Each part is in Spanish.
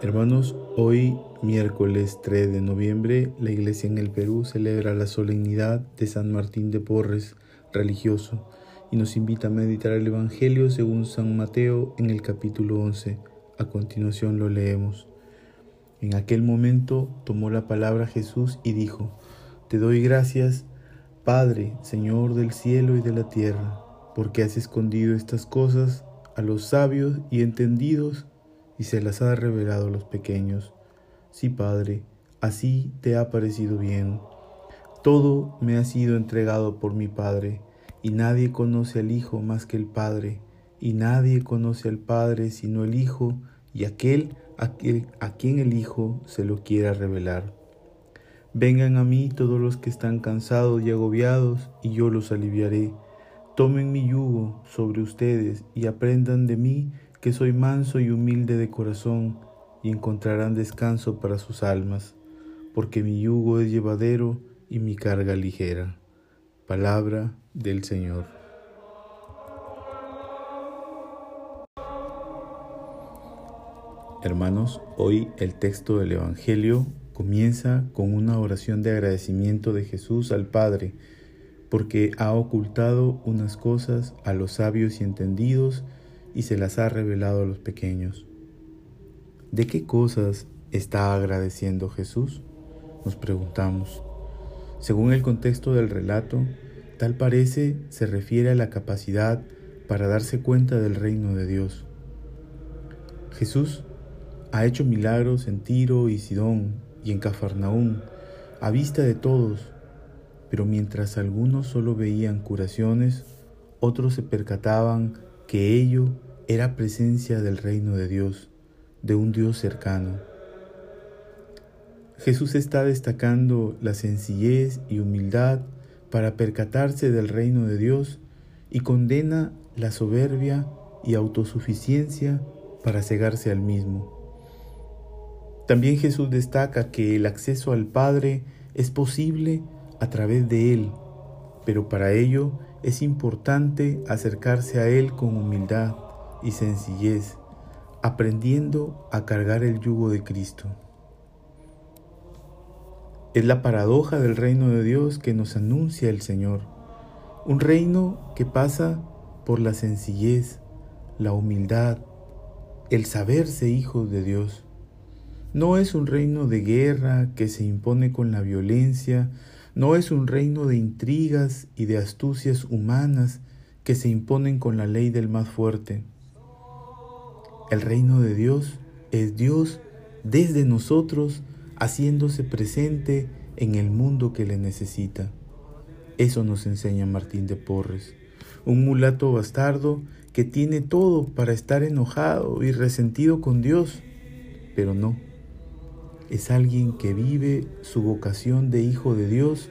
Hermanos, hoy miércoles 3 de noviembre la iglesia en el Perú celebra la solemnidad de San Martín de Porres, religioso, y nos invita a meditar el Evangelio según San Mateo en el capítulo 11. A continuación lo leemos. En aquel momento tomó la palabra Jesús y dijo, Te doy gracias, Padre, Señor del cielo y de la tierra, porque has escondido estas cosas a los sabios y entendidos y se las ha revelado a los pequeños. Sí, Padre, así te ha parecido bien. Todo me ha sido entregado por mi Padre, y nadie conoce al Hijo más que el Padre, y nadie conoce al Padre sino el Hijo y aquel a, quien el Hijo se lo quiera revelar. Vengan a mí todos los que están cansados y agobiados, y yo los aliviaré. Tomen mi yugo sobre ustedes y aprendan de mí, que soy manso y humilde de corazón, y encontrarán descanso para sus almas, porque mi yugo es llevadero y mi carga ligera. Palabra del Señor. Hermanos, hoy el texto del Evangelio comienza con una oración de agradecimiento de Jesús al Padre, porque ha ocultado unas cosas a los sabios y entendidos, y se las ha revelado a los pequeños. ¿De qué cosas está agradeciendo Jesús? Nos preguntamos. Según el contexto del relato, tal parece se refiere a la capacidad para darse cuenta del reino de Dios. Jesús ha hecho milagros en Tiro y Sidón y en Cafarnaún a vista de todos, pero mientras algunos solo veían curaciones, otros se percataban que ello era presencia del reino de Dios, de un Dios cercano. Jesús está destacando la sencillez y humildad para percatarse del reino de Dios y condena la soberbia y autosuficiencia para cegarse al mismo. También Jesús destaca que el acceso al Padre es posible a través de Él, pero para ello es importante acercarse a Él con humildad y sencillez, aprendiendo a cargar el yugo de Cristo. Es la paradoja del reino de Dios que nos anuncia el Señor, un reino que pasa por la sencillez, la humildad, el saberse hijos de Dios. No es un reino de guerra que se impone con la violencia, no es un reino de intrigas y de astucias humanas que se imponen con la ley del más fuerte. El reino de Dios es Dios desde nosotros haciéndose presente en el mundo que le necesita. Eso nos enseña Martín de Porres, un mulato bastardo que tiene todo para estar enojado y resentido con Dios, pero no. Es alguien que vive su vocación de hijo de Dios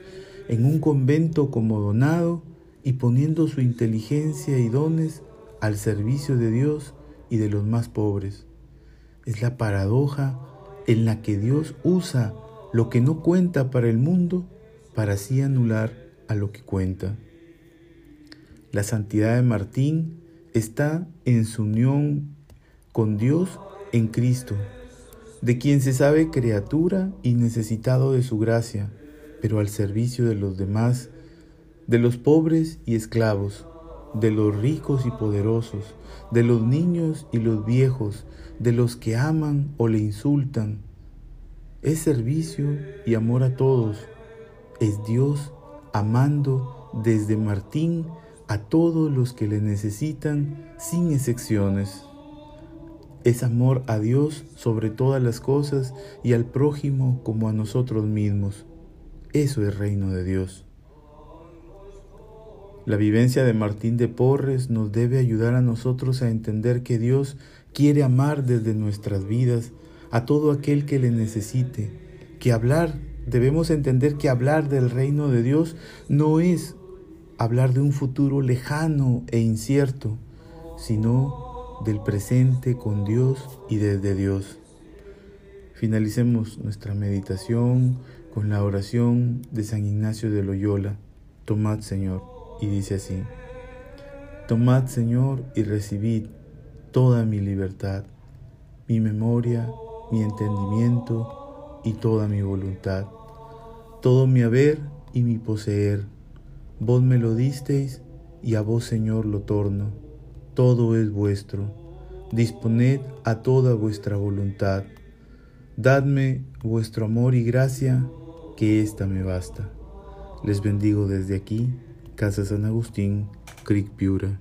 en un convento como donado y poniendo su inteligencia y dones al servicio de Dios y de los más pobres. Es la paradoja en la que Dios usa lo que no cuenta para el mundo para así anular a lo que cuenta. La santidad de Martín está en su unión con Dios en Cristo, de quien se sabe criatura y necesitado de su gracia, pero al servicio de los demás, de los pobres y esclavos, de los ricos y poderosos, de los niños y los viejos, de los que aman o le insultan. Es servicio y amor a todos. Es Dios amando desde Martín a todos los que le necesitan sin excepciones. Es amor a Dios sobre todas las cosas y al prójimo como a nosotros mismos. Eso es reino de Dios. La vivencia de Martín de Porres nos debe ayudar a nosotros a entender que Dios quiere amar desde nuestras vidas a todo aquel que le necesite, que hablar, debemos entender que hablar del reino de Dios no es hablar de un futuro lejano e incierto, sino del presente con Dios y desde Dios. Finalicemos nuestra meditación con la oración de San Ignacio de Loyola. Tomad, Señor y dice así, Tomad Señor y recibid toda mi libertad, mi memoria mi entendimiento y toda mi voluntad, todo mi haber y mi poseer. Vos me lo disteis y a vos, Señor, lo torno. Todo es vuestro. Disponed a toda vuestra voluntad. Dadme vuestro amor y gracia, que ésta me basta. Les bendigo desde aquí, Casa San Agustín, Creek Piura.